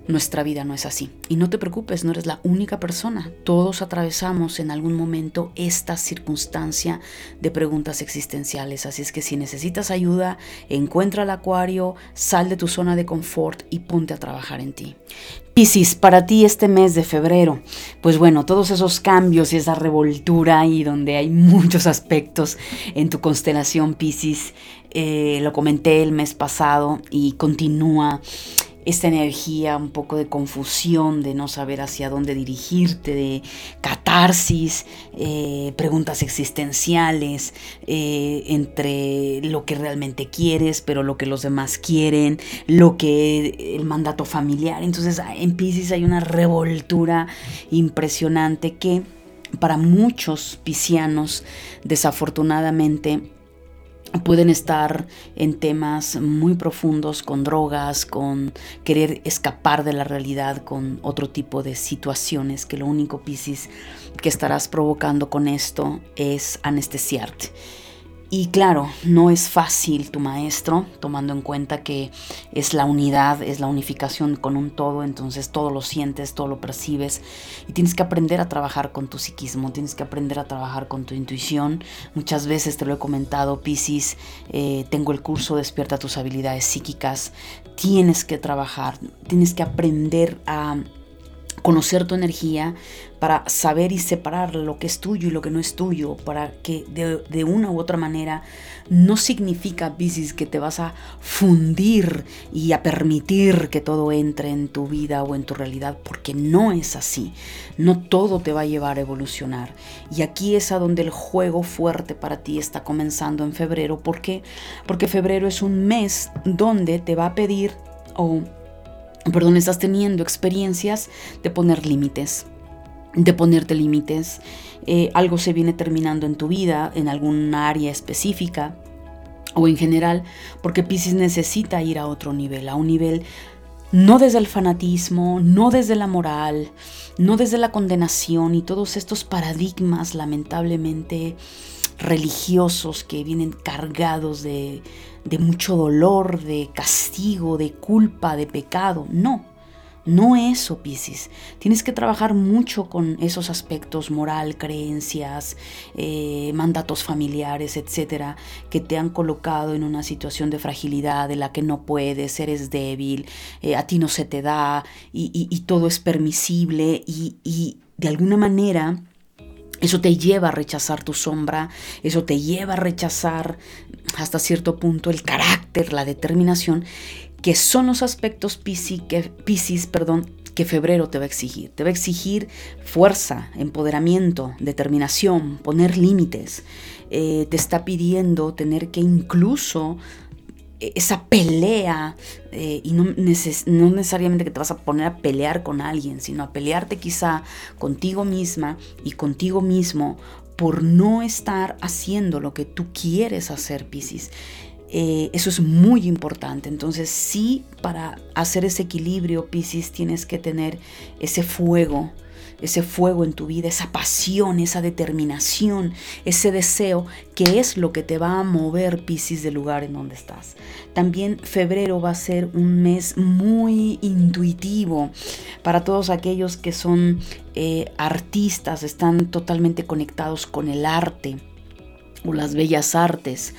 nuestra vida no es así. Y no te preocupes, no eres la única persona. Todos atravesamos en algún momento esta circunstancia de preguntas existenciales. Así es que si necesitas ayuda, encuentra el acuario, sal de tu zona de confort y ponte a trabajar en ti. Piscis, para ti este mes de febrero, pues bueno, todos esos cambios y esa revoltura y donde hay muchos aspectos en tu constelación Piscis, eh, lo comenté el mes pasado y continúa esta energía un poco de confusión, de no saber hacia dónde dirigirte, de catarsis, eh, preguntas existenciales eh, entre lo que realmente quieres, pero lo que los demás quieren, lo que el mandato familiar. Entonces en Pisces hay una revoltura impresionante que para muchos piscianos desafortunadamente pueden estar en temas muy profundos con drogas, con querer escapar de la realidad, con otro tipo de situaciones que lo único, Piscis, que estarás provocando con esto es anestesiarte. Y claro, no es fácil tu maestro, tomando en cuenta que es la unidad, es la unificación con un todo, entonces todo lo sientes, todo lo percibes y tienes que aprender a trabajar con tu psiquismo, tienes que aprender a trabajar con tu intuición. Muchas veces te lo he comentado, Piscis, eh, tengo el curso Despierta tus habilidades psíquicas, tienes que trabajar, tienes que aprender a conocer tu energía, para saber y separar lo que es tuyo y lo que no es tuyo, para que de, una u otra manera no significa, Pisces, que te vas a fundir y a permitir que todo entre en tu vida o en tu realidad, porque no es así. No todo te va a llevar a evolucionar. Y aquí es a donde el juego fuerte para ti está comenzando en febrero. ¿Por qué? Porque febrero es un mes donde te va a pedir o perdón, estás teniendo experiencias de poner límites, de ponerte límites. Eh, algo se viene terminando en tu vida, en alguna área específica o en general, porque Pisces necesita ir a otro nivel, a un nivel no desde el fanatismo, no desde la moral, no desde la condenación y todos estos paradigmas lamentablemente religiosos que vienen cargados de, de mucho dolor, de castigo, de culpa, de pecado. No, no eso, Piscis. Tienes que trabajar mucho con esos aspectos moral, creencias, eh, mandatos familiares, etcétera, que te han colocado en una situación de fragilidad de la que no puedes, eres débil, eh, a ti no se te da y, todo es permisible y, y de alguna manera Eso te lleva a rechazar tu sombra, eso te lleva a rechazar hasta cierto punto el carácter, la determinación, que son los aspectos Piscis que, que febrero te va a exigir. Te va a exigir fuerza, empoderamiento, determinación, poner límites. Eh, te está pidiendo tener que incluso e-, esa pelea, eh, y no, no, necesariamente que te vas a poner a pelear con alguien, sino a pelearte quizá contigo misma y contigo mismo por no estar haciendo lo que tú quieres hacer, Piscis. Eh, eso es muy importante. Entonces sí, para hacer ese equilibrio, Piscis, tienes que tener ese fuego ese fuego en tu vida, esa pasión, esa determinación, ese deseo, que es lo que te va a mover, Piscis, del lugar en donde estás. También febrero va a ser un mes muy intuitivo para todos aquellos que son eh, artistas, están totalmente conectados con el arte o las bellas artes,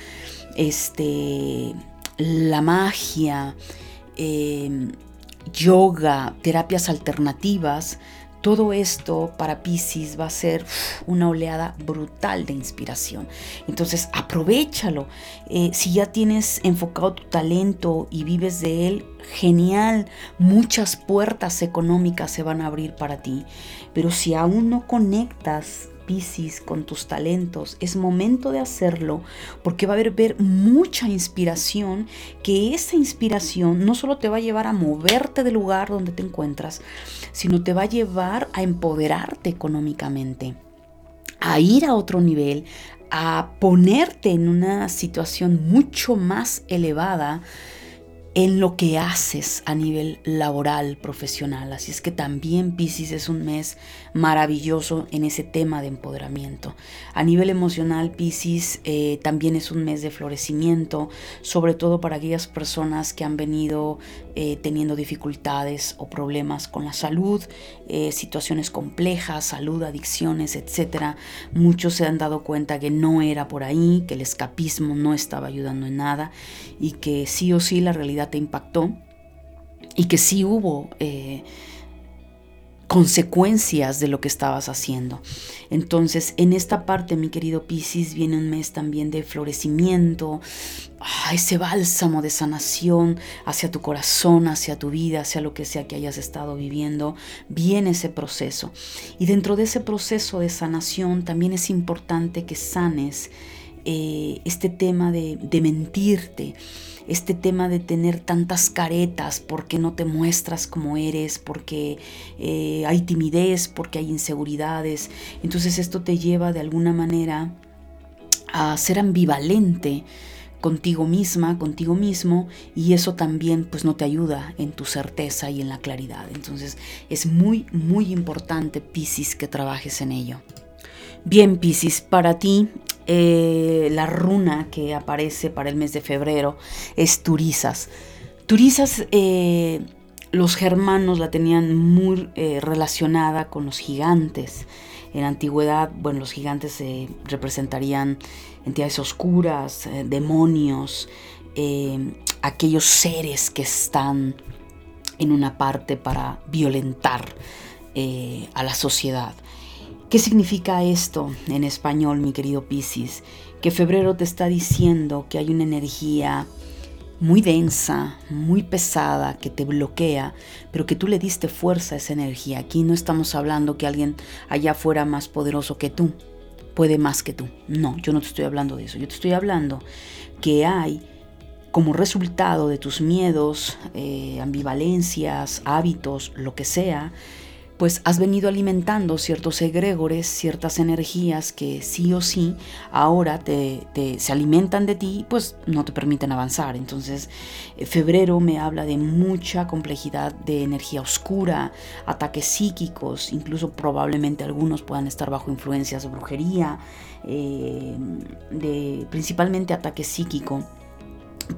este, la magia, eh, yoga, terapias alternativas, todo esto para Pisces va a ser una oleada brutal de inspiración. Entonces, aprovechalo. Eh, si ya tienes enfocado tu talento y vives de él, genial. Muchas puertas económicas se van a abrir para ti. Pero si aún no conectas Piscis, con tus talentos. Es momento de hacerlo porque va a haber ver mucha inspiración, que esa inspiración no solo te va a llevar a moverte del lugar donde te encuentras, sino te va a llevar a empoderarte económicamente, a ir a otro nivel, a ponerte en una situación mucho más elevada en lo que haces a nivel laboral, profesional. Así es que también Pisces es un mes maravilloso en ese tema de empoderamiento. A nivel emocional, Pisces eh, también es un mes de florecimiento, sobre todo para aquellas personas que han venido eh, teniendo dificultades o problemas con la salud, eh, situaciones complejas, salud, adicciones, etc. Muchos se han dado cuenta que no era por ahí, que el escapismo no estaba ayudando en nada y que sí o sí la realidad te impactó y que sí hubo consecuencias de lo que estabas haciendo. Entonces, en esta parte, mi querido Piscis, viene un mes también de florecimiento, ah, ese bálsamo de sanación hacia tu corazón, hacia tu vida, hacia lo que sea que hayas estado viviendo, viene ese proceso. Y dentro de ese proceso de sanación también es importante que sanes eh, este tema de, de mentirte este tema de tener tantas caretas, porque no te muestras como eres, porque eh, hay timidez, porque hay inseguridades. Entonces esto te lleva de alguna manera a ser ambivalente contigo misma, contigo mismo, y eso también pues no te ayuda en tu certeza y en la claridad. Entonces es muy, muy importante, Piscis, que trabajes en ello. Bien, Piscis, para ti eh, la runa que aparece para el mes de febrero es Turizas. Turizas, eh, los germanos la tenían muy eh, relacionada con los gigantes. En la antigüedad, bueno, los gigantes representarían entidades oscuras, demonios, aquellos seres que están en una parte para violentar a la sociedad. ¿Qué significa esto en español, mi querido Piscis? Que febrero te está diciendo que hay una energía muy densa, muy pesada, que te bloquea, pero que tú le diste fuerza a esa energía. Aquí no estamos hablando que alguien allá fuera más poderoso que tú, puede más que tú. No, yo no te estoy hablando de eso. Yo te estoy hablando que hay como resultado de tus miedos, eh, ambivalencias, hábitos, lo que sea, pues has venido alimentando ciertos egregores, ciertas energías que sí o sí ahora te, se alimentan de ti, pues no te permiten avanzar. Entonces, eh, febrero me habla de mucha complejidad de energía oscura, ataques psíquicos, incluso probablemente algunos puedan estar bajo influencias de brujería, eh, de principalmente ataque psíquico.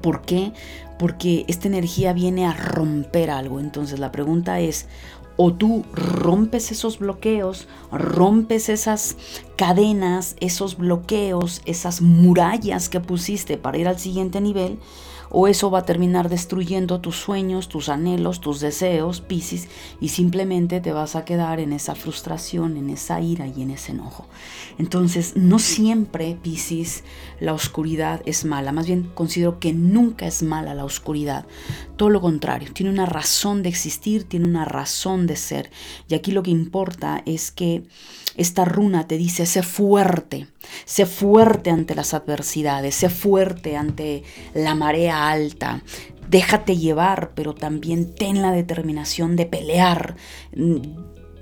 ¿Por qué? Porque esta energía viene a romper algo. Entonces la pregunta es, o tú rompes esos bloqueos, rompes esas cadenas, esos bloqueos, esas murallas que pusiste para ir al siguiente nivel, o eso va a terminar destruyendo tus sueños, tus anhelos, tus deseos, Piscis, y simplemente te vas a quedar en esa frustración, en esa ira y en ese enojo. Entonces, no siempre, Piscis, la oscuridad es mala, más bien considero que nunca es mala la oscuridad, todo lo contrario, tiene una razón de existir, tiene una razón de ser, y aquí lo que importa es que esta runa te dice, sé fuerte, sé fuerte ante las adversidades, sé fuerte ante la marea alta, déjate llevar, pero también ten la determinación de pelear. Mm,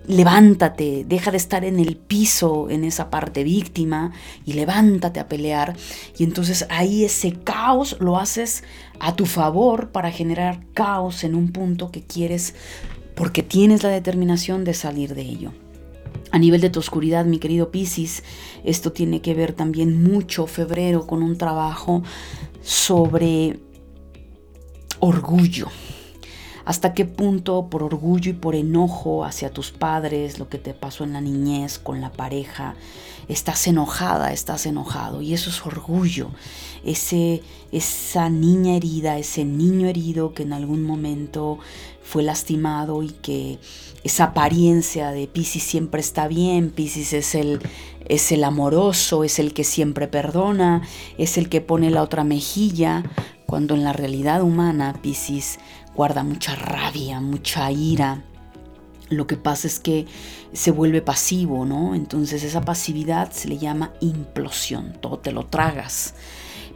levántate, deja de estar en el piso, en esa parte víctima, y levántate a pelear. Y entonces ahí ese caos lo haces a tu favor para generar caos en un punto que quieres porque tienes la determinación de salir de ello. A nivel de tu oscuridad, mi querido Piscis, esto tiene que ver también mucho febrero con un trabajo sobre orgullo. ¿Hasta qué punto por orgullo y por enojo hacia tus padres, lo que te pasó en la niñez con la pareja, estás enojada, estás enojado? Y eso es orgullo. Ese, esa niña herida, ese niño herido que en algún momento fue lastimado y que esa apariencia de Piscis siempre está bien, Piscis es el, es el amoroso, es el que siempre perdona, es el que pone la otra mejilla, cuando en la realidad humana Piscis guarda mucha rabia, mucha ira. Lo que pasa es que se vuelve pasivo, ¿no? Entonces esa pasividad se le llama implosión, todo te lo tragas.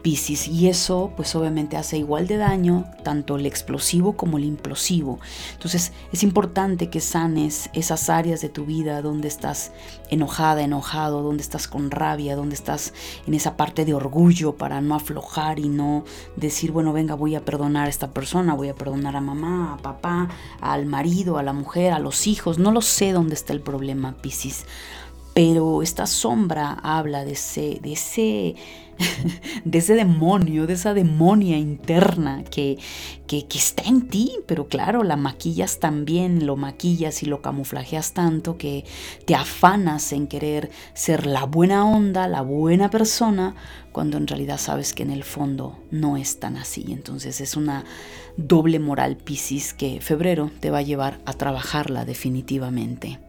Piscis y eso pues obviamente hace igual de daño tanto el explosivo como el implosivo. Entonces es importante que sanes esas áreas de tu vida donde estás enojada, enojado, donde estás con rabia, donde estás en esa parte de orgullo para no aflojar y no decir, bueno, venga, voy a perdonar a esta persona, voy a perdonar a mamá, a papá, al marido, a la mujer, a los hijos. No lo sé dónde está el problema, Piscis pero esta sombra habla de ese, de ese, de ese demonio, de esa demonia interna que, que, que, está en ti, pero claro, la maquillas también, lo maquillas y lo camuflajeas tanto que te afanas en querer ser la buena onda, la buena persona, cuando en realidad sabes que en el fondo no es tan así. Entonces es una doble moral Piscis que febrero te va a llevar a trabajarla definitivamente.